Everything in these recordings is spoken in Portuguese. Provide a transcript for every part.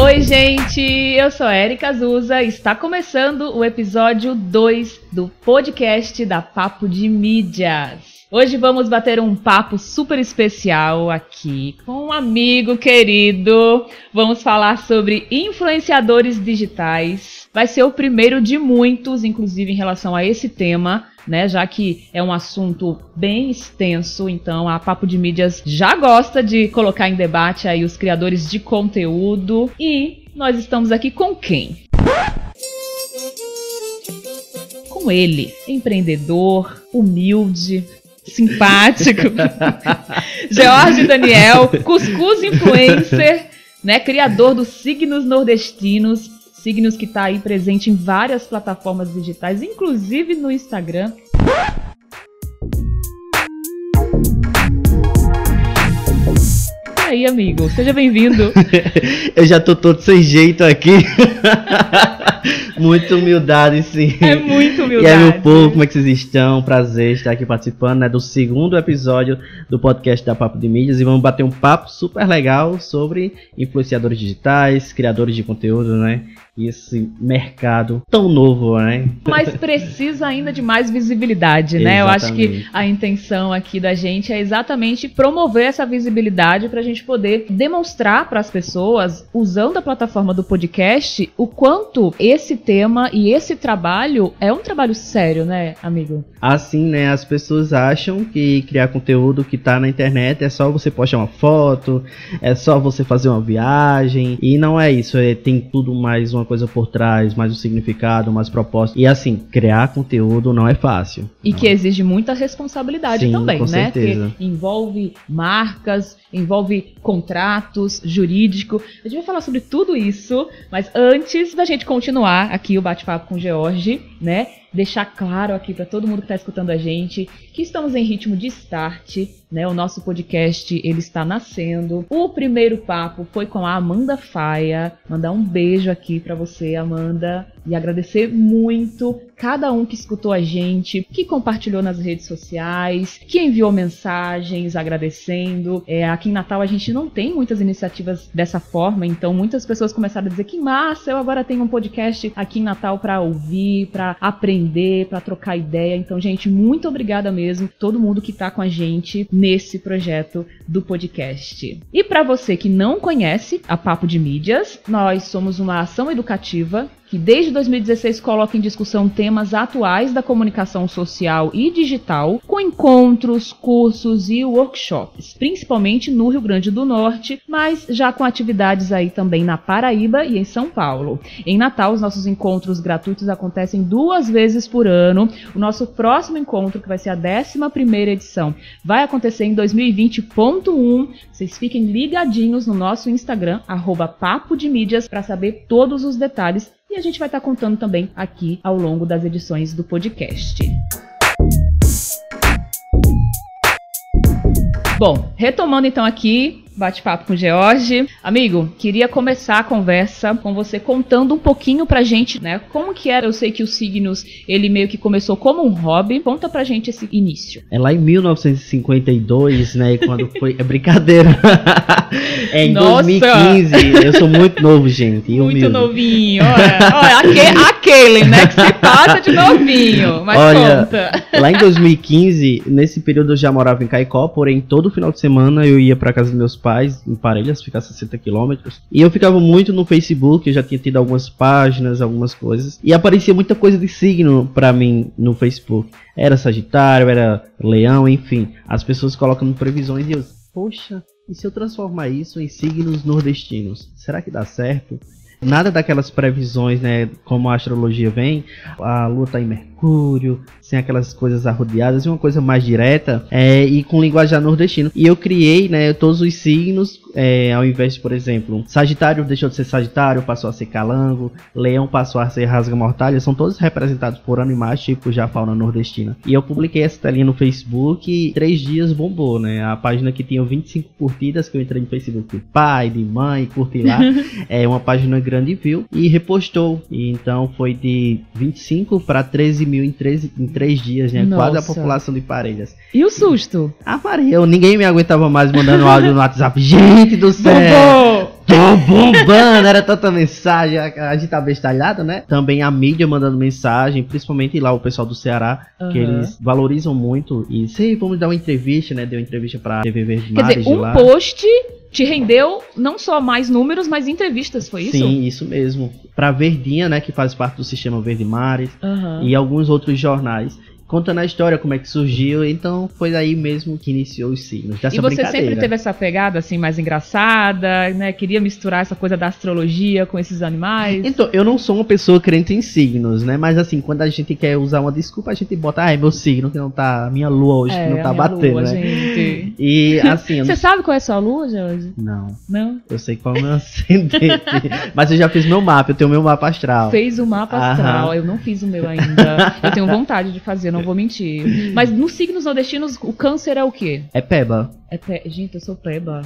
Oi, gente! Eu sou Erika Azusa está começando o episódio 2 do podcast da Papo de Mídias. Hoje vamos bater um papo super especial aqui com um amigo querido. Vamos falar sobre influenciadores digitais. Vai ser o primeiro de muitos, inclusive em relação a esse tema, né? Já que é um assunto bem extenso, então a Papo de Mídias já gosta de colocar em debate aí os criadores de conteúdo. E nós estamos aqui com quem? Com ele, empreendedor, humilde, simpático. George Daniel, cuscuz influencer, né, criador dos signos nordestinos, signos que está aí presente em várias plataformas digitais, inclusive no Instagram. Aí, amigo, seja bem-vindo. Eu já tô todo sem jeito aqui. Muita humildade, sim. É muito humildade. E aí, meu povo, como é que vocês estão? Prazer estar aqui participando né, do segundo episódio do podcast da Papo de Mídias. E vamos bater um papo super legal sobre influenciadores digitais, criadores de conteúdo, né? E esse mercado tão novo, né? Mas precisa ainda de mais visibilidade, né? Eu acho que a intenção aqui da gente é exatamente promover essa visibilidade para a gente poder demonstrar para as pessoas, usando a plataforma do podcast, o quanto esse tema e esse trabalho é um trabalho sério, né, amigo? Assim, né? As pessoas acham que criar conteúdo que tá na internet é só você postar uma foto, é só você fazer uma viagem. E não é isso, é, tem tudo mais uma coisa por trás, mais um significado, mais propósito. E assim, criar conteúdo não é fácil. E que exige muita responsabilidade Sim, também, com né? certeza. Porque envolve marcas, envolve contratos, jurídico. A gente vai falar sobre tudo isso, mas antes da gente continuar aqui o bate-papo com o George, né? Deixar claro aqui para todo mundo que está escutando a gente que estamos em ritmo de start, né? O nosso podcast ele está nascendo. O primeiro papo foi com a Amanda Faia. Mandar um beijo aqui para você, Amanda, e agradecer muito cada um que escutou a gente, que compartilhou nas redes sociais, que enviou mensagens agradecendo. É, aqui em Natal a gente não tem muitas iniciativas dessa forma, então muitas pessoas começaram a dizer que massa, eu agora tenho um podcast aqui em Natal para ouvir, para aprender, para trocar ideia. Então, gente, muito obrigada mesmo todo mundo que tá com a gente nesse projeto do podcast. E para você que não conhece a Papo de Mídias, nós somos uma ação educativa que desde 2016 coloca em discussão temas atuais da comunicação social e digital, com encontros, cursos e workshops, principalmente no Rio Grande do Norte, mas já com atividades aí também na Paraíba e em São Paulo. Em Natal, os nossos encontros gratuitos acontecem duas vezes por ano. O nosso próximo encontro, que vai ser a 11ª edição, vai acontecer em 2020.1. Vocês fiquem ligadinhos no nosso Instagram, arroba Papo de Mídias, para saber todos os detalhes a gente vai estar contando também aqui ao longo das edições do podcast. Bom, retomando então aqui bate-papo com o George. Amigo, queria começar a conversa com você contando um pouquinho pra gente, né? Como que era? Eu sei que os signos, ele meio que começou como um hobby. Conta pra gente esse início. É lá em 1952, né? Quando foi. É brincadeira. é em Nossa! 2015. Eu sou muito novo, gente. Muito humilde. novinho. Olha, olha aque- aquele, né? Que se passa de novinho. Mas Olha, conta. Lá em 2015, nesse período eu já morava em Caicó, porém todo final de semana eu ia pra casa dos meus pais, em Parelhas, ficar a 60 quilômetros. E eu ficava muito no Facebook, eu já tinha tido algumas páginas, algumas coisas. E aparecia muita coisa de signo pra mim no Facebook. Era Sagitário, era Leão, enfim. As pessoas colocando previsões e eu, poxa, e se eu transformar isso em signos nordestinos? Será que dá certo? Nada daquelas previsões, né? Como a astrologia vem, a lua tá em Mercúrio, sem aquelas coisas arrodeadas, e uma coisa mais direta, é, e com linguajar nordestino. E eu criei, né, todos os signos, é, ao invés de, por exemplo, Sagitário deixou de ser Sagitário, passou a ser Calango, Leão passou a ser Rasga Mortalha, são todos representados por animais, tipo já fauna nordestina. E eu publiquei essa telinha no Facebook e três dias bombou, né? A página que tinha 25 curtidas, que eu entrei no Facebook de pai, de mãe, curti lá, é uma página grande viu e repostou. E então foi de 25 para 13 mil em, 13, em 3 dias, né? Quase a Nossa. população de Parelhas. E o susto? Ah, Maria, eu, ninguém me aguentava mais mandando áudio no WhatsApp. Gente do céu! Tô bombando, era tanta mensagem, a, a gente tá bestalhado, né? Também a mídia mandando mensagem, principalmente lá o pessoal do Ceará, uhum. que eles valorizam muito. E sei, vamos dar uma entrevista, né? Deu uma entrevista pra TV Verde Quer dizer, um lá. post te rendeu não só mais números, mas entrevistas, foi isso? Sim, isso mesmo. Pra Verdinha, né, que faz parte do sistema Verde Mares, uhum. e alguns outros jornais contando a história, como é que surgiu. Então foi aí mesmo que iniciou os signos. Dessa e você sempre teve essa pegada assim mais engraçada, né? Queria misturar essa coisa da astrologia com esses animais. Então, eu não sou uma pessoa crente em signos, né? Mas assim, quando a gente quer usar uma desculpa, a gente bota, ah, é meu signo que não tá. Minha lua hoje é, que não tá batendo, lua, né? Gente. E assim. Você sabe qual é a sua lua, Jorge? Não. Não? Eu sei qual é o meu ascendente. mas eu já fiz meu mapa, eu tenho meu mapa astral. Fez o mapa astral, Aham. eu não fiz o meu ainda. eu tenho vontade de fazer, não vou mentir. Mas nos signos nordestinos, o câncer é o quê? É peba. É pe... Gente, eu sou peba.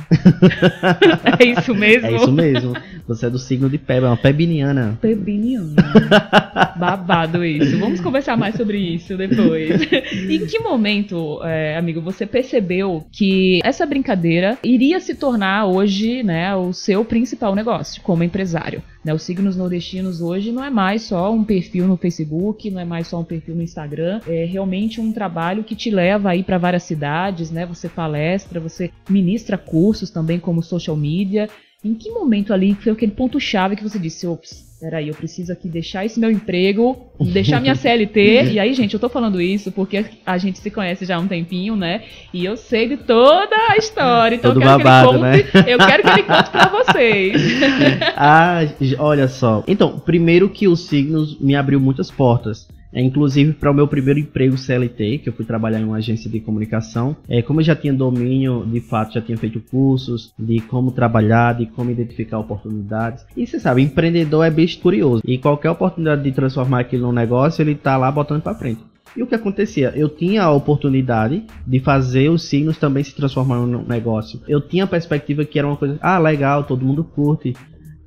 é isso mesmo? É isso mesmo. Você é do signo de peba, é uma pebiniana. Pebiniana. Babado isso. Vamos conversar mais sobre isso depois. em que momento, é, amigo, você percebeu que essa brincadeira iria se tornar hoje, né, o seu principal negócio como empresário? Né, os signos nordestinos hoje não é mais só um perfil no Facebook, não é mais só um perfil no Instagram, é realmente um trabalho que te leva aí para várias cidades, né? Você palestra, você ministra cursos também como social media. Em que momento ali foi aquele ponto chave que você disse, ops, peraí, eu preciso aqui deixar esse meu emprego, deixar minha CLT. e aí, gente, eu tô falando isso porque a gente se conhece já há um tempinho, né? E eu sei de toda a história. Então Todo eu quero babado, que ele conte. Né? Eu quero que ele conte pra vocês. ah, olha só. Então, primeiro que os signos me abriu muitas portas. É, inclusive para o meu primeiro emprego CLT, que eu fui trabalhar em uma agência de comunicação, é, como eu já tinha domínio, de fato, já tinha feito cursos de como trabalhar, de como identificar oportunidades. E você sabe, empreendedor é bicho curioso. E qualquer oportunidade de transformar aquilo num negócio, ele tá lá botando para frente. E o que acontecia? Eu tinha a oportunidade de fazer os signos também se transformar num negócio. Eu tinha a perspectiva que era uma coisa, ah, legal, todo mundo curte,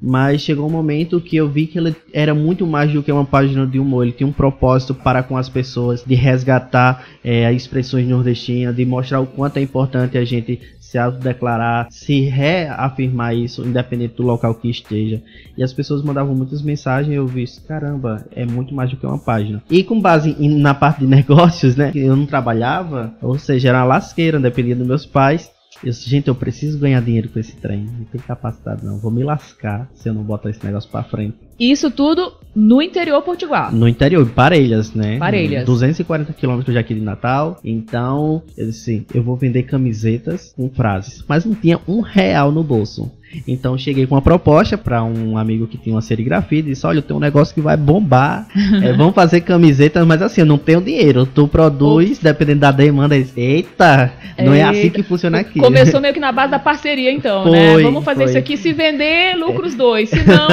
mas chegou um momento que eu vi que ele era muito mais do que uma página de humor. Ele tinha um propósito para com as pessoas, de resgatar é, as expressões nordestinas, de mostrar o quanto é importante a gente se autodeclarar, se reafirmar isso, independente do local que esteja. E as pessoas mandavam muitas mensagens e eu vi, caramba, é muito mais do que uma página. E com base em, na parte de negócios, né, eu não trabalhava, ou seja, era uma lasqueira, dependendo dos meus pais. Eu, gente, eu preciso ganhar dinheiro com esse trem. Não tem capacidade, não. Vou me lascar se eu não botar esse negócio pra frente. Isso tudo no interior portugal. No interior, Parelhas, né? Parelhas. 240 quilômetros de aqui de Natal. Então, eu disse, eu vou vender camisetas com frases. Mas não tinha um real no bolso. Então cheguei com uma proposta para um amigo que tinha uma serigrafia e disse: Olha, eu tenho um negócio que vai bombar. é, vamos fazer camisetas, mas assim, eu não tenho dinheiro. Tu produz, dependendo da demanda. Disse, Eita, não é assim que funciona aqui. Começou meio que na base da parceria, então, né? foi, né? Vamos fazer foi. isso aqui. Se vender, lucros é. dois. Se não,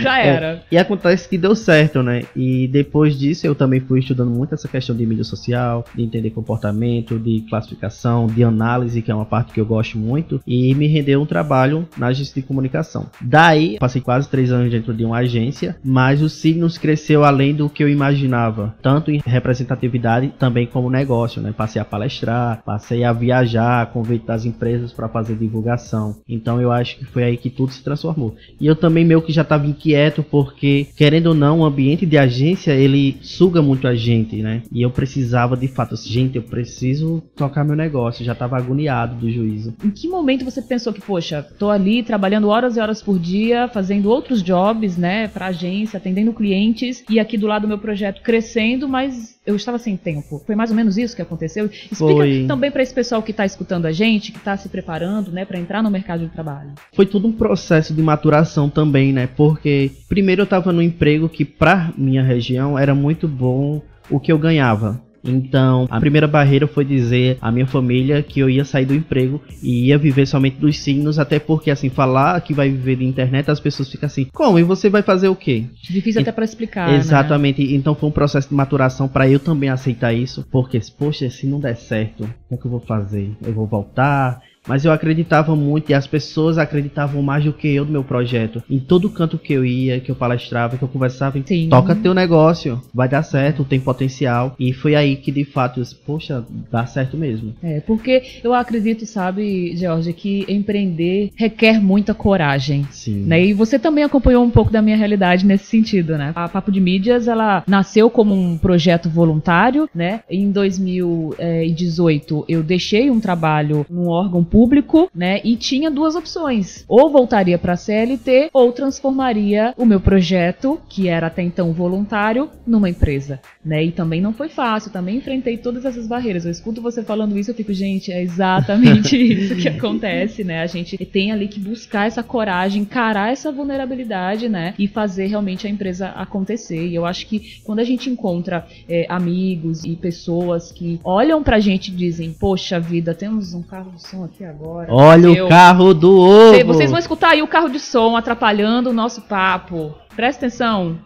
já é, era. É. E acontece que deu certo, né? E depois disso eu também fui estudando muito essa questão de mídia social, de entender comportamento, de classificação, de análise, que é uma parte que eu gosto muito. E me rendeu um trabalho na de comunicação. Daí, passei quase três anos dentro de uma agência, mas o Signos cresceu além do que eu imaginava, tanto em representatividade também como negócio, né? Passei a palestrar, passei a viajar, convite das empresas para fazer divulgação. Então eu acho que foi aí que tudo se transformou. E eu também meio que já estava inquieto porque, querendo ou não, o ambiente de agência ele suga muito a gente, né? E eu precisava de fato, gente, eu preciso tocar meu negócio. Já estava agoniado do juízo. Em que momento você pensou que, poxa, tô ali trabalhando horas e horas por dia, fazendo outros jobs, né, para agência, atendendo clientes e aqui do lado do meu projeto crescendo, mas eu estava sem tempo. Foi mais ou menos isso que aconteceu. Explica Foi. também para esse pessoal que está escutando a gente, que está se preparando, né, para entrar no mercado de trabalho. Foi tudo um processo de maturação também, né? Porque primeiro eu estava no emprego que para minha região era muito bom o que eu ganhava. Então, a primeira barreira foi dizer à minha família que eu ia sair do emprego e ia viver somente dos signos, até porque, assim, falar que vai viver de internet, as pessoas ficam assim, como? E você vai fazer o quê? Difícil e, até para explicar. Né? Exatamente. Né? Então, foi um processo de maturação para eu também aceitar isso, porque, poxa, se não der certo, o que, é que eu vou fazer? Eu vou voltar? Mas eu acreditava muito e as pessoas acreditavam mais do que eu no meu projeto. Em todo canto que eu ia, que eu palestrava, que eu conversava, Sim. toca teu negócio, vai dar certo, tem potencial. E foi aí que de fato eu disse, poxa, dá certo mesmo. É, porque eu acredito, sabe, George, que empreender requer muita coragem. Sim. Né? E você também acompanhou um pouco da minha realidade nesse sentido, né? A Papo de Mídias, ela nasceu como um projeto voluntário, né? Em 2018 eu deixei um trabalho num órgão público, né? E tinha duas opções: ou voltaria para a CLT ou transformaria o meu projeto, que era até então voluntário, numa empresa, né? E também não foi fácil, também enfrentei todas essas barreiras. Eu escuto você falando isso, eu fico, gente, é exatamente isso que acontece, né? A gente tem ali que buscar essa coragem, encarar essa vulnerabilidade, né? E fazer realmente a empresa acontecer. E eu acho que quando a gente encontra é, amigos e pessoas que olham pra gente e dizem, poxa vida, temos um carro de som aqui agora. Olha o carro do ovo! Vocês vão escutar aí o carro de som atrapalhando o nosso papo. Presta atenção.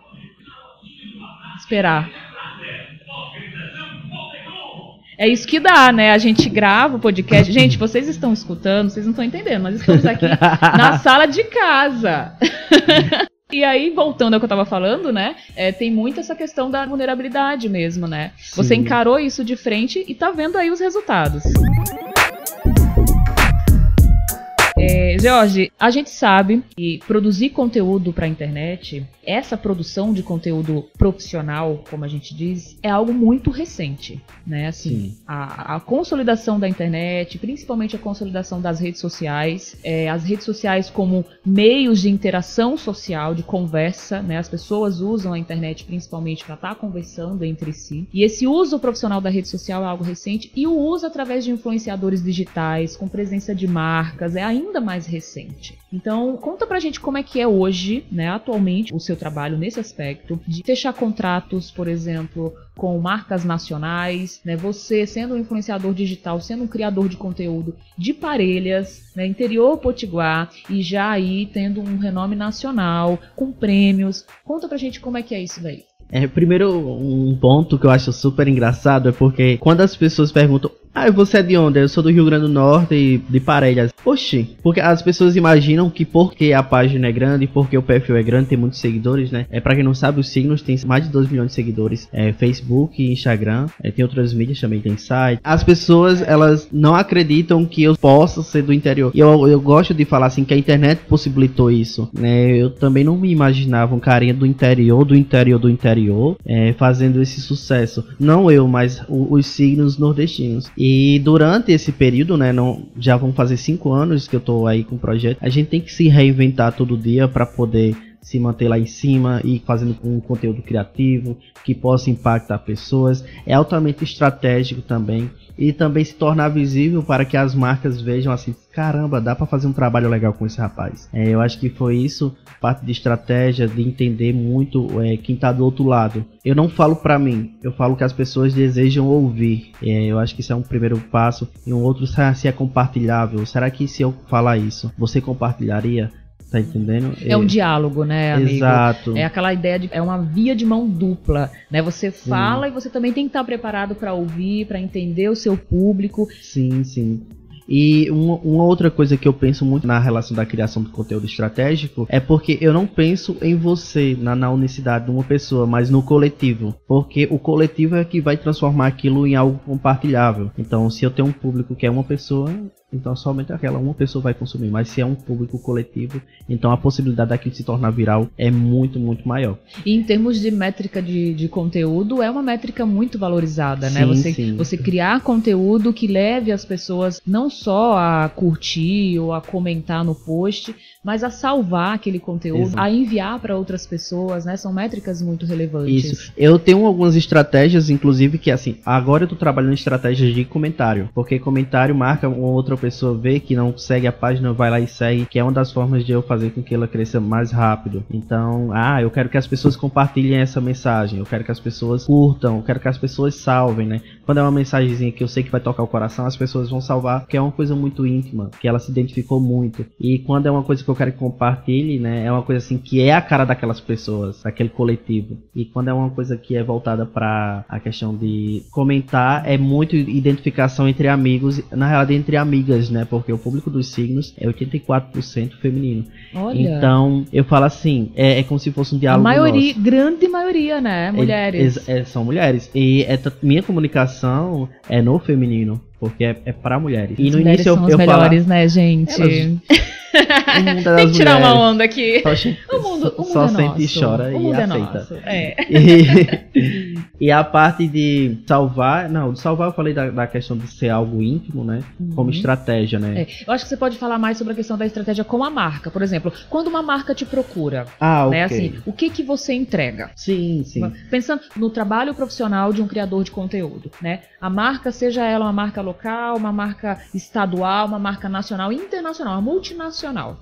Esperar. É isso que dá, né? A gente grava o podcast. Gente, vocês estão escutando, vocês não estão entendendo, nós estamos aqui na sala de casa. E aí, voltando ao que eu estava falando, né? É, tem muito essa questão da vulnerabilidade mesmo, né? Sim. Você encarou isso de frente e tá vendo aí os resultados. É, Jorge, a gente sabe que produzir conteúdo para a internet, essa produção de conteúdo profissional, como a gente diz, é algo muito recente, né? Assim, a, a, consolidação da internet, principalmente a consolidação das redes sociais, é, as redes sociais como meios de interação social, de conversa, né? As pessoas usam a internet principalmente para estar tá conversando entre si. E esse uso profissional da rede social é algo recente e o uso através de influenciadores digitais, com presença de marcas, é ainda ainda mais recente. Então, conta pra gente como é que é hoje, né, atualmente, o seu trabalho nesse aspecto de fechar contratos, por exemplo, com marcas nacionais, né? Você sendo um influenciador digital, sendo um criador de conteúdo de Parelhas, né, interior potiguar e já aí tendo um renome nacional, com prêmios. Conta pra gente como é que é isso daí. É, primeiro, um ponto que eu acho super engraçado é porque quando as pessoas perguntam ah, você é de onde? Eu sou do Rio Grande do Norte e de Parelhas. Oxi, porque as pessoas imaginam que porque a página é grande, porque o perfil é grande, tem muitos seguidores, né? É para quem não sabe, os signos tem mais de 2 milhões de seguidores. É Facebook, Instagram, é, tem outras mídias também, tem site. As pessoas, elas não acreditam que eu possa ser do interior. E eu, eu gosto de falar assim que a internet possibilitou isso, né? Eu também não me imaginava um carinha do interior, do interior, do interior, é, fazendo esse sucesso. Não eu, mas o, os signos nordestinos. E e durante esse período, né, não, já vão fazer cinco anos que eu tô aí com o projeto, a gente tem que se reinventar todo dia para poder se manter lá em cima e fazendo um conteúdo criativo que possa impactar pessoas. É altamente estratégico também e também se tornar visível para que as marcas vejam assim, caramba, dá para fazer um trabalho legal com esse rapaz. É, eu acho que foi isso, parte de estratégia, de entender muito é, quem tá do outro lado. Eu não falo para mim, eu falo que as pessoas desejam ouvir. É, eu acho que isso é um primeiro passo. E um outro, se é compartilhável. Será que se eu falar isso, você compartilharia? Tá entendendo? É um diálogo, né, amigo? Exato. É aquela ideia de é uma via de mão dupla, né? Você fala sim. e você também tem que estar preparado para ouvir, para entender o seu público. Sim, sim. E uma, uma, outra coisa que eu penso muito na relação da criação do conteúdo estratégico é porque eu não penso em você, na, na unicidade de uma pessoa, mas no coletivo. Porque o coletivo é que vai transformar aquilo em algo compartilhável. Então, se eu tenho um público que é uma pessoa, então somente aquela uma pessoa vai consumir. Mas se é um público coletivo, então a possibilidade daquilo se tornar viral é muito, muito maior. E em termos de métrica de, de conteúdo, é uma métrica muito valorizada, né? sim, né? Você, sim. você criar conteúdo que leve as pessoas não só a curtir ou a comentar no post, mas a salvar aquele conteúdo, Exato. a enviar para outras pessoas, né? São métricas muito relevantes. Isso. Eu tenho algumas estratégias, inclusive, que assim, agora eu tô trabalhando em estratégias de comentário, porque comentário marca uma outra pessoa vê que não segue a página, vai lá e segue, que é uma das formas de eu fazer com que ela cresça mais rápido. Então, ah, eu quero que as pessoas compartilhem essa mensagem, eu quero que as pessoas curtam, eu quero que as pessoas salvem, né? Quando é uma mensagenzinha que eu sei que vai tocar o coração, as pessoas vão salvar, que é uma coisa muito íntima, que ela se identificou muito. E quando é uma coisa que eu quero que compartilhe, né, é uma coisa assim que é a cara daquelas pessoas, daquele coletivo. E quando é uma coisa que é voltada para a questão de comentar, é muito identificação entre amigos, na realidade entre amigas, né? Porque o público dos signos é 84% feminino. Olha. Então, eu falo assim, é, é como se fosse um a diálogo maioria, nosso. grande maioria, né? Mulheres. É- é- são mulheres. E é minha comunicação é no feminino, porque é, é para mulheres. E no mulheres início são eu, eu melhores, né, gente? Elas- o mundo das Tem que tirar uma mulheres. onda aqui. Só, O mundo, o mundo só é sente nosso. e chora o e é aceita. nosso. É. E, e a parte de salvar, não, de salvar eu falei da, da questão de ser algo íntimo, né? Como Uhum. estratégia, né? É, eu acho que você pode falar mais sobre a questão da estratégia com a marca. Por exemplo, quando uma marca te procura, Ah, ok. né? Assim, o que que você entrega? Sim, sim. Pensando no trabalho profissional de um criador de conteúdo, né? A marca, seja ela uma marca local, uma marca estadual, uma marca nacional, internacional, uma multinacional.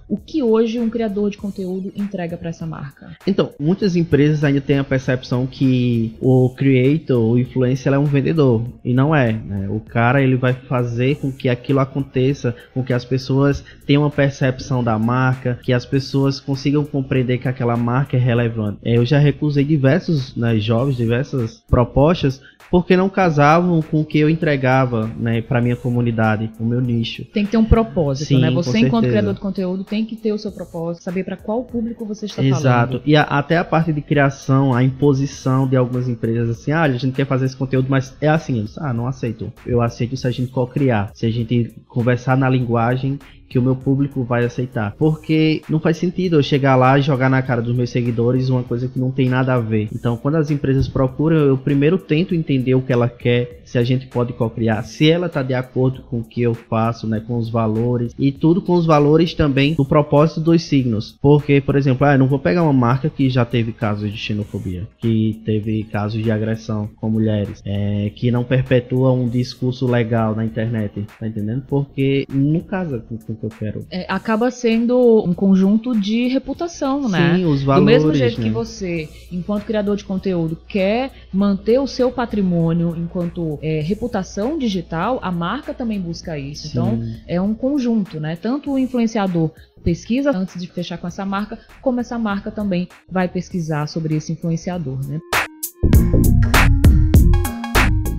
O que hoje um criador de conteúdo entrega para essa marca? Então, muitas empresas ainda têm a percepção que o creator, o influencer, é um vendedor. E não é. né? O cara ele vai fazer com que aquilo aconteça, com que as pessoas tenham uma percepção da marca, que as pessoas consigam compreender que aquela marca é relevante. É, Eu já recusei diversos né, jovens, diversas propostas, porque não casavam com o que eu entregava né, para minha comunidade, o meu nicho. Tem que ter um propósito, Sim, né? Você, enquanto criador de conteúdo, tem que ter o seu propósito, saber para qual público você está Exato. falando. E a- até a parte de criação, a imposição de algumas empresas assim, ah, a gente quer fazer esse conteúdo, mas é assim, eles, ah, não aceito. Eu aceito se a gente co-criar, se a gente conversar na linguagem que o meu público vai aceitar. Porque não faz sentido eu chegar lá e jogar na cara dos meus seguidores uma coisa que não tem nada a ver. Então, quando as empresas procuram, eu primeiro tento entender o que ela quer, se a gente pode co-criar, se ela está de acordo com o que eu faço, né, com os valores e tudo com os valores também do propósito dos signos. Porque, por exemplo, ah, eu não vou pegar uma marca que já teve casos de xenofobia, que teve casos de agressão com mulheres, é, que não perpetua um discurso legal na internet, tá entendendo? Porque não casa com, com o que eu quero. É, acaba sendo um conjunto de reputação, né? Sim, os Do valores. mesmo jeito né? que você, enquanto criador de conteúdo, quer manter o seu patrimônio enquanto é, reputação digital, a marca também busca isso. Então, Sim. é um conjunto, né? Tanto o influenciador pesquisa antes de fechar com essa marca, como essa marca também vai pesquisar sobre esse influenciador, né?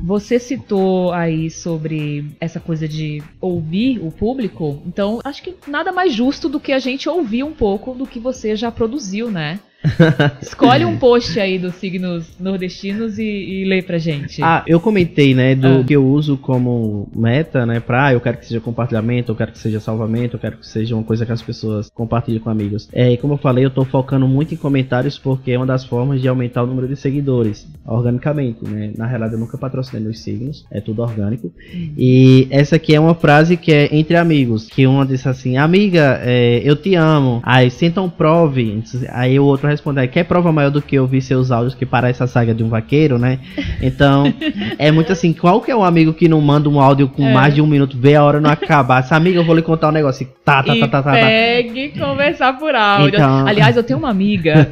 Você citou aí sobre essa coisa de ouvir o público, então acho que nada mais justo do que a gente ouvir um pouco do que você já produziu, né? Escolhe um post aí dos signos nordestinos e, e lê pra gente. Ah, eu comentei, né, do Ah. que eu uso como meta, né, pra, ah, eu quero que seja compartilhamento, eu quero que seja salvamento, eu quero que seja uma coisa que as pessoas compartilhem com amigos. É, e como eu falei, eu tô focando muito em comentários porque é uma das formas de aumentar o número de seguidores, organicamente, né. Na realidade, eu nunca patrocinei meus signos, é tudo orgânico. E essa aqui é uma frase que é entre amigos, que uma disse assim, amiga, é, eu te amo. Aí, sentam prove. Aí o outro responde, quer prova maior do que eu vi seus áudios que parece a saga de um vaqueiro, né? Então, é muito assim, qual que é um amigo que não manda um áudio com É. mais de um minuto, vê a hora não acabar? Essa amiga, eu vou lhe contar um negócio. Tá, tá, e tá, tá, tá, tá. pegue conversar por áudio. Então- Aliás, eu tenho uma amiga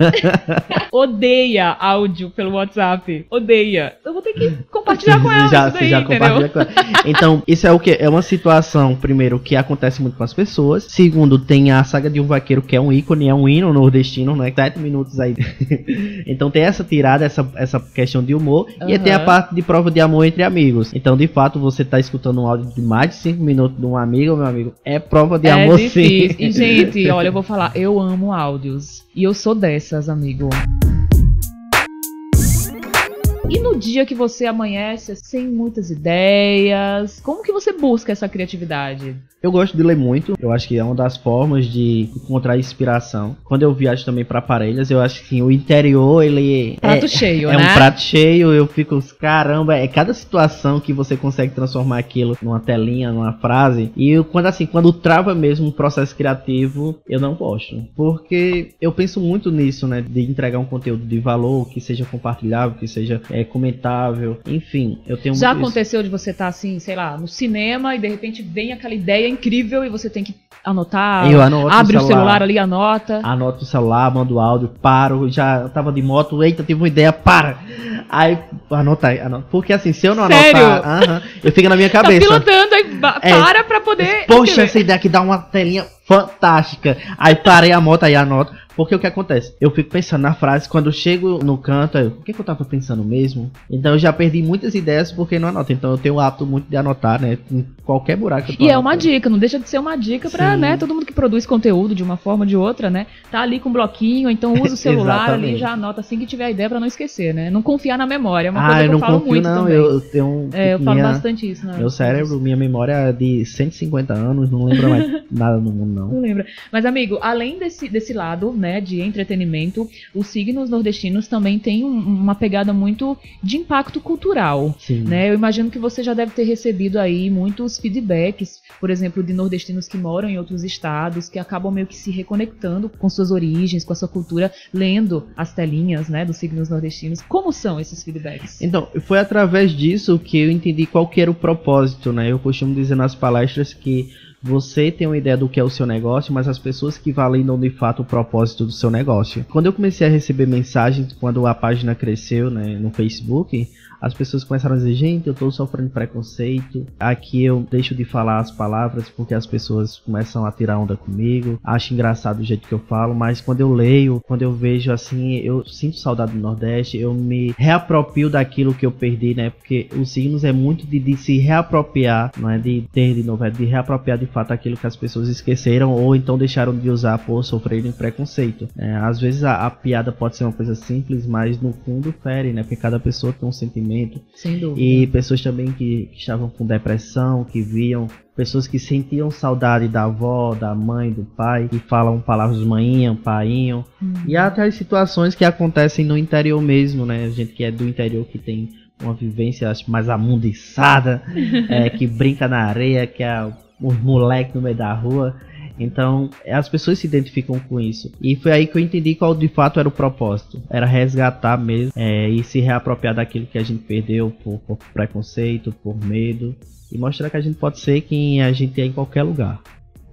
odeia áudio pelo WhatsApp. Odeia. Eu vou ter que compartilhar com ela já, daí, já compartilha com ela. Então, isso é o que? É uma situação, primeiro, que acontece muito com as pessoas. Segundo, tem a saga de um vaqueiro, que é um ícone, é um hino nordestino, né? Minutos aí. então tem essa tirada, essa, essa questão de humor. E Aham. tem a parte de prova de amor entre amigos. Então, de fato, você tá escutando um áudio de mais de cinco minutos de um amigo, meu amigo. É prova de é amor, difícil. sim. E, gente, olha, eu vou falar, eu amo áudios. E eu sou dessas, amigo. E no dia que você amanhece sem muitas ideias, como que você busca essa criatividade? Eu gosto de ler muito. Eu acho que é uma das formas de encontrar inspiração. Quando eu viajo também para Parelhas, eu acho que o interior, ele Prato é, cheio, é né? um prato cheio. Eu fico, caramba, é cada situação que você consegue transformar aquilo numa telinha, numa frase. E eu, quando assim, quando trava mesmo um processo criativo, eu não gosto. Porque eu penso muito nisso, né? De entregar um conteúdo de valor, que seja compartilhável, que seja é, comentável. Enfim, eu tenho Já muito isso. aconteceu de você estar assim, sei lá, no cinema e de repente vem aquela ideia incrível e você tem que anotar, Eu anoto no abre o celular ali, anota. Anoto o celular, mando áudio, paro, já tava de moto, eita, tive uma ideia, para! Aí, anota aí, anota. Porque assim, se eu não Sério? anotar, aham, eu fico na minha Tá cabeça. pilotando, aí É. para pra poder. Poxa, escrever. essa ideia aqui dá uma telinha fantástica. Aí parei a moto, aí anoto. Porque o que acontece? Eu fico pensando na frase, quando eu chego no canto, eu, o que, que eu tava pensando mesmo? Então eu já perdi muitas ideias porque não anoto. Então eu tenho o hábito muito de anotar, né? Em qualquer buraco. e é uma dica, não deixa de ser uma dica pra, né, todo mundo que produz conteúdo de uma forma ou de outra, né? Tá ali com um bloquinho, então usa o celular ali e já anota assim que tiver a ideia pra não esquecer, né? Não confiar na memória, é uma ah, coisa que eu, eu falo confio, muito não, também. Eu, tenho é, eu falo bastante isso, né? Meu cérebro, minha memória é de 150 anos, não lembra mais nada no mundo, não. Não lembra. Mas, amigo, além desse, desse lado, né, de entretenimento, os signos nordestinos também têm um, uma pegada muito de impacto cultural. Sim. Né? Eu imagino que você já deve ter recebido aí muitos feedbacks, por exemplo, de nordestinos que moram em outros estados, que acabam meio que se reconectando com suas origens, com a sua cultura, lendo as telinhas, né, dos signos nordestinos. Como são esses feedbacks? Então, foi através disso que eu entendi qual que era o propósito, né? Eu costumo dizer nas palestras que você tem uma ideia do que é o seu negócio, mas as pessoas que validam de fato o propósito do seu negócio. Quando eu comecei a receber mensagens, quando a página cresceu né, no Facebook, as pessoas começaram a dizer, gente, eu tô sofrendo preconceito, aqui eu deixo de falar as palavras porque as pessoas começam a tirar onda comigo, acho engraçado o jeito que eu falo, mas quando eu leio, quando eu vejo assim, eu sinto saudade do Nordeste, eu me reapropio daquilo que eu perdi, né? Porque os signos é muito de, de se reapropriar, não é de ter de novo, é de reapropriar de fato aquilo que as pessoas esqueceram ou então deixaram de usar por sofrerem preconceito. É, às vezes a, a piada pode ser uma coisa simples, mas no fundo fere, né? Porque cada pessoa tem um sentimento sem dúvida. E pessoas também que, que estavam com depressão, que viam pessoas que sentiam saudade da avó, da mãe, do pai, que falam palavras manhinha, painho. Uhum. E até as situações que acontecem no interior mesmo, né? A gente que é do interior que tem uma vivência acho, mais amundiçada, é, que brinca na areia, que é os moleques no meio da rua. Então, as pessoas se identificam com isso. E foi aí que eu entendi qual de fato era o propósito. Era resgatar mesmo é, e se reapropriar daquilo que a gente perdeu por, por preconceito, por medo. E mostrar que a gente pode ser quem a gente é em qualquer lugar.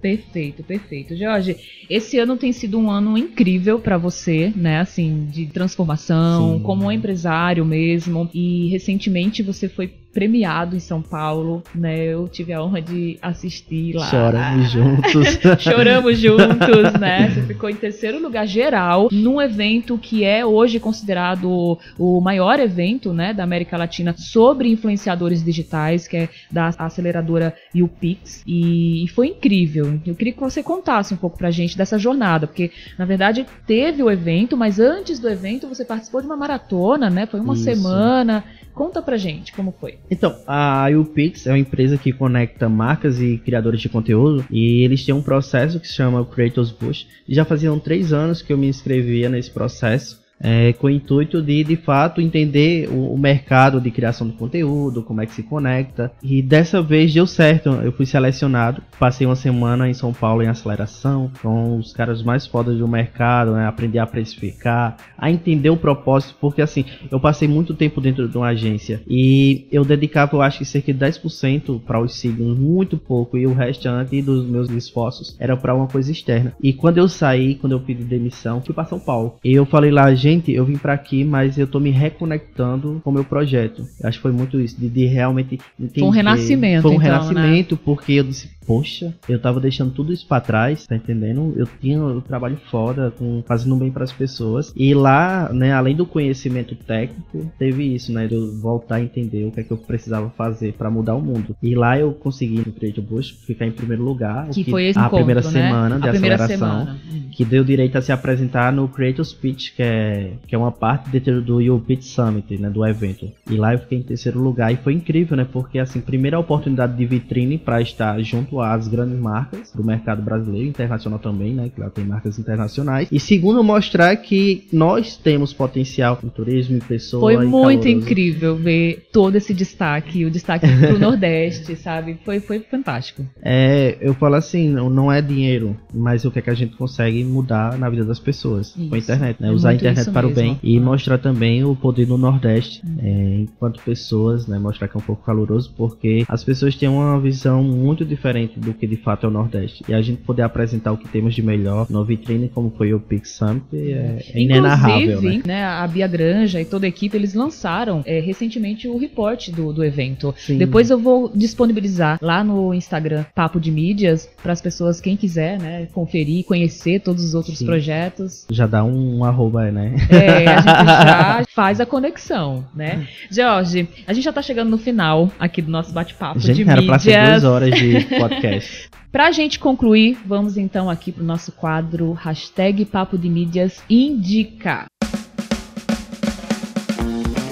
Perfeito, perfeito. Jorge, esse ano tem sido um ano incrível para você, né? Assim, de transformação, Sim. como empresário mesmo. E recentemente você foi premiado em São Paulo, né? Eu tive a honra de assistir lá. Choramos juntos. Choramos juntos, né? Você ficou em terceiro lugar geral num evento que é hoje considerado o maior evento, né, da América Latina sobre influenciadores digitais, que é da aceleradora UPix, e foi incrível. Eu queria que você contasse um pouco pra gente dessa jornada, porque na verdade teve o evento, mas antes do evento você participou de uma maratona, né? Foi uma Isso. semana. Conta pra gente como foi. Então, a UPix é uma empresa que conecta marcas e criadores de conteúdo e eles têm um processo que se chama Creators Push. E já faziam três anos que eu me inscrevia nesse processo é, com o intuito de, de fato, entender o, o, mercado de criação de conteúdo, como é que se conecta. E dessa vez deu certo, eu fui selecionado. Passei uma semana em São Paulo em aceleração, com os caras mais fodas do mercado, né? Aprender a precificar, a entender o propósito, porque assim, eu passei muito tempo dentro de uma agência e eu dedicava, eu acho que cerca de 10% para os signos, muito pouco, e o restante dos meus esforços era para uma coisa externa. E quando eu saí, quando eu pedi demissão, fui para São Paulo. E eu falei lá, gente, gente, eu vim para aqui, mas eu tô me reconectando com o meu projeto. Acho que foi muito isso, de, de realmente entender. Foi um renascimento. Foi um então, renascimento, né? porque eu disse, poxa, eu tava deixando tudo isso para trás, tá entendendo? Eu tinha um trabalho foda, com, fazendo bem para as pessoas. E lá, né, além do conhecimento técnico, teve isso, né, de eu voltar a entender o que é que eu precisava fazer para mudar o mundo. E lá eu consegui no Creative Boost ficar em primeiro lugar, que, que foi esse a encontro, primeira né? semana de a aceleração, semana. que deu direito a se apresentar no Creative Speech, que é que é uma parte dentro do You Pitch Summit, né, do evento. E lá eu fiquei em terceiro lugar e foi incrível, né, porque assim, primeira oportunidade de vitrine para estar junto junto às grandes marcas do mercado brasileiro, internacional também, né? Que lá tem marcas internacionais. E segundo, mostrar que nós temos potencial em turismo e pessoas. Foi muito incrível ver todo esse destaque, o destaque pro Nordeste, sabe? Foi, foi fantástico. É, eu falo assim, não, não é dinheiro, mas o que é que a gente consegue mudar na vida das pessoas isso. com a internet, né? É Usar a internet para mesmo. o bem e mostrar também o poder do Nordeste hum. é, enquanto pessoas, né? Mostrar que é um pouco caloroso, porque as pessoas têm uma visão muito diferente diferente do que de fato é o Nordeste. E a gente poder apresentar o que temos de melhor no vitrine, como foi o Pix Summit, é, é inenarrável. Né? né, a Bia Granja e toda a equipe, eles lançaram é, recentemente o report do, do evento. Sim. Depois eu vou disponibilizar lá no Instagram Papo de Mídias para as pessoas, quem quiser, né, conferir, conhecer todos os outros Sim. projetos. Já dá um, um arroba, né? É, a gente já faz a conexão, né? Jorge, a gente já tá chegando no final aqui do nosso bate-papo de Gente, era pra ser duas mídias. horas de podcast. Pra gente concluir, vamos então aqui pro nosso quadro hashtag Papo de Mídias Indica.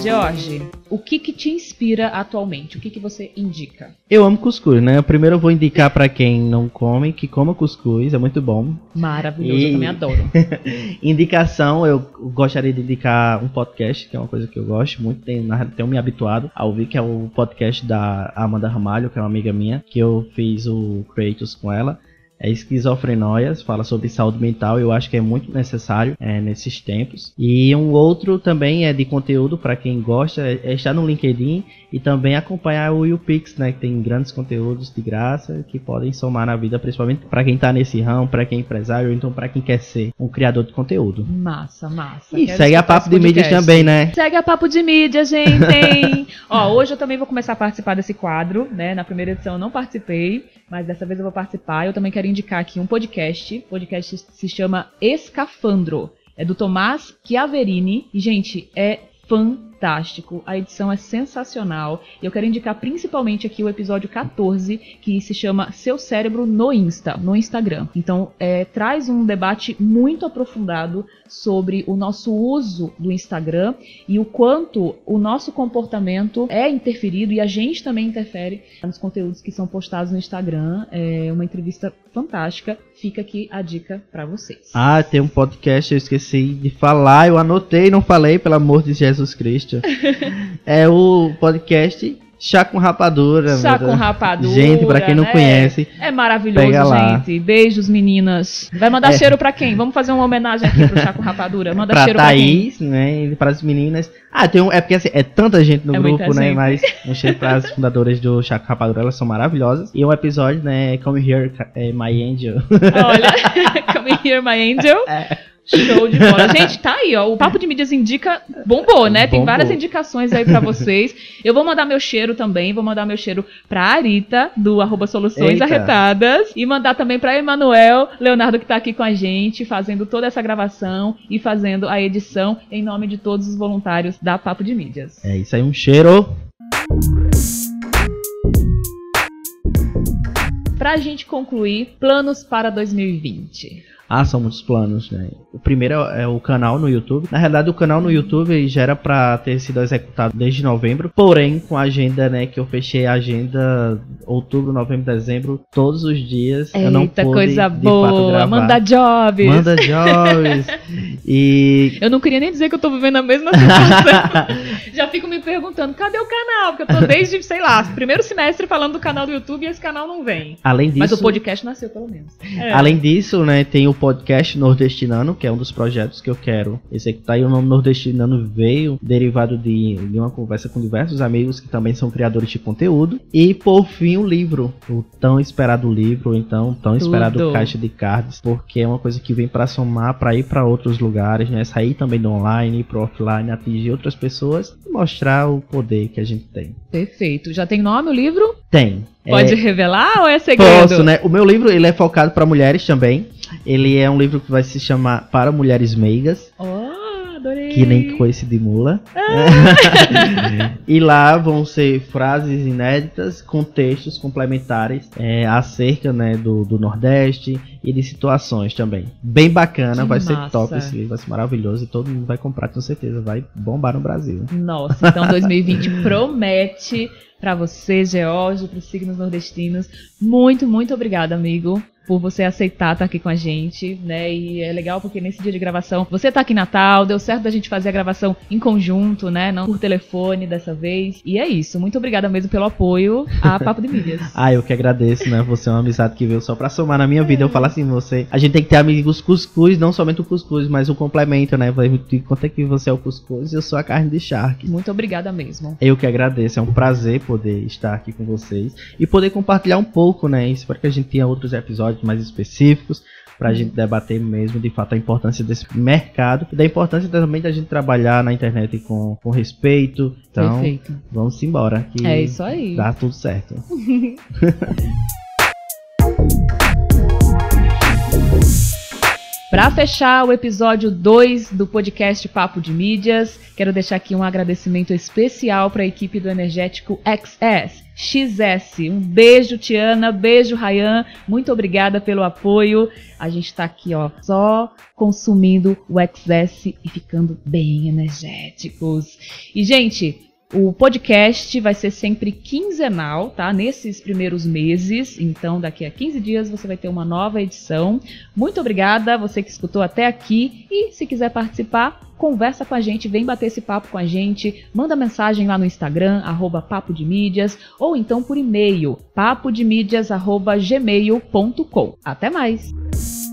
Jorge, o que que te inspira atualmente? O que que você indica? Eu amo cuscuz, né? Primeiro eu vou indicar pra quem não come, que coma cuscuz, é muito bom. Maravilhoso, E- eu também adoro. Indicação, eu gostaria de indicar um podcast, que é uma coisa que eu gosto muito, tenho, tenho me habituado a ouvir, que é o podcast da Amanda Ramalho, que é uma amiga minha, que eu fiz o Creators com ela. É Esquizofrenóias, fala sobre saúde mental, eu acho que é muito necessário é, nesses tempos. E um outro também é de conteúdo para quem gosta, é, é estar no LinkedIn e também acompanhar o YouPix, né, que tem grandes conteúdos de graça que podem somar na vida, principalmente para quem tá nesse ramo, para quem é empresário, ou então para quem quer ser um criador de conteúdo. Massa, massa. E Quero segue a Papo de Mídias também, né? Segue a Papo de Mídia, gente! Ó, hoje eu também vou começar a participar desse quadro, né? Na primeira edição eu não participei, mas dessa vez eu vou participar. Eu também quero indicar aqui um podcast. O podcast se chama Escafandro. É do Tomás Chiaverini. E, gente, é fantástico. A edição é sensacional. E eu quero indicar principalmente aqui o episódio 14, que se chama Seu Cérebro no Insta, no Instagram. Então, é, traz um debate muito aprofundado sobre o nosso uso do Instagram e o quanto o nosso comportamento é interferido e a gente também interfere nos conteúdos que são postados no Instagram. É uma entrevista fantástica. Fica aqui a dica pra vocês. Ah, tem um podcast, eu esqueci de falar, eu anotei não falei, pelo amor de Jesus Cristo. É o podcast Chá com Rapadura. Chá com rapadura. Gente, pra quem não né? conhece, É maravilhoso, Pega lá. gente. Beijos, meninas. Vai mandar É. cheiro pra quem? Vamos fazer uma homenagem aqui pro Chá com Rapadura. Manda pra cheiro pra quem? Thaís, né, e para as meninas. Ah, tem um, é porque assim, é tanta gente no É grupo, né, gente. mas um cheiro para as fundadoras do Chá com Rapadura, elas são maravilhosas. E um episódio, né, Come Here, é, My Angel. Olha, come here, my angel. Show de bola. Gente, tá aí, ó. O Papo de Mídias Indica bombou, né? Tem Bombou. várias indicações aí pra vocês. Eu vou mandar meu cheiro também. Vou mandar meu cheiro pra Arita, do arroba Soluções Eita. Arretadas. E mandar também pra Emanuel Leonardo, que tá aqui com a gente, fazendo toda essa gravação e fazendo a edição em nome de todos os voluntários da Papo de Mídias. É isso aí, um cheiro. Pra gente concluir, planos para 2020. Ah, são muitos planos, né? O primeiro é o canal no YouTube. Na realidade, o canal no YouTube já era pra ter sido executado desde novembro. Porém, com a agenda, né, que eu fechei a agenda outubro, novembro, dezembro, todos os dias. eu não Eita, pude, coisa boa. Manda jobs. Manda jobs. e Eu não queria nem dizer que eu tô vivendo a mesma situação. Já fico me perguntando, cadê o canal? Porque eu tô desde, sei lá, primeiro semestre falando do canal do YouTube e esse canal não vem. além disso, Mas o podcast nasceu, pelo menos. É. Além disso, né, tem o podcast Nordestinano, que é um dos projetos que eu quero executar. E o nome Nordestinano veio derivado de, de uma conversa com diversos amigos que também são criadores de conteúdo. E por fim, o livro, o tão esperado livro, então tão esperado Tudo. caixa de cards, porque é uma coisa que vem para somar, para ir para outros lugares, né, sair também do online, ir pro offline, atingir outras pessoas e mostrar o poder que a gente tem. Perfeito. Já tem nome o livro? Tem. Pode É, revelar ou é segredo? Posso, né? O meu livro ele é focado para mulheres também. Ele é um livro que vai se chamar Para Mulheres Meigas, Oh, adorei. que nem coice de mula. e lá vão ser frases inéditas com textos complementares é, acerca né, do, do Nordeste e de situações também. Bem bacana, Que vai ser massa. top esse livro, vai ser maravilhoso e todo mundo vai comprar com certeza, vai bombar no Brasil. Nossa, então 2020 promete pra você, George, pros signos nordestinos. Muito, muito obrigada, amigo, por você aceitar estar aqui com a gente, né? E é legal porque nesse dia de gravação, você tá aqui em Natal, deu certo da gente fazer a gravação em conjunto, né? Não por telefone dessa vez. E é isso. Muito obrigada mesmo pelo apoio a Papo de Mídias. ah, eu que agradeço, né? Você é uma amizade que veio só pra somar na minha vida. Eu falo assim, você. A gente tem que ter amigos cuscuz, não somente o cuscuz, mas o complemento, né? Quanto é que você é o cuscuz e eu sou a carne de charque. Muito obrigada mesmo. Eu que agradeço. É um prazer poder estar aqui com vocês e poder compartilhar um pouco, né? Espero que a gente tenha outros episódios mais específicos para a gente debater mesmo de fato a importância desse mercado e da importância também da gente trabalhar na internet com, com respeito. Então, Perfeito. vamos embora. Que é isso aí. Dá tudo certo. Para fechar o episódio 2 do podcast Papo de Mídias, quero deixar aqui um agradecimento especial para a equipe do Energético XS. XS. Um beijo, Tiana, beijo, Rayan. Muito obrigada pelo apoio. A gente está aqui, ó, só consumindo o XS e ficando bem energéticos. E, gente, o podcast vai ser sempre quinzenal, tá? Nesses primeiros meses. Então, daqui a 15 dias você vai ter uma nova edição. Muito obrigada, você que escutou até aqui. E se quiser participar, conversa com a gente, vem bater esse papo com a gente. Manda mensagem lá no Instagram, arroba Papo de Mídias, ou então por e-mail, papodemídias.gmail.com. Até mais!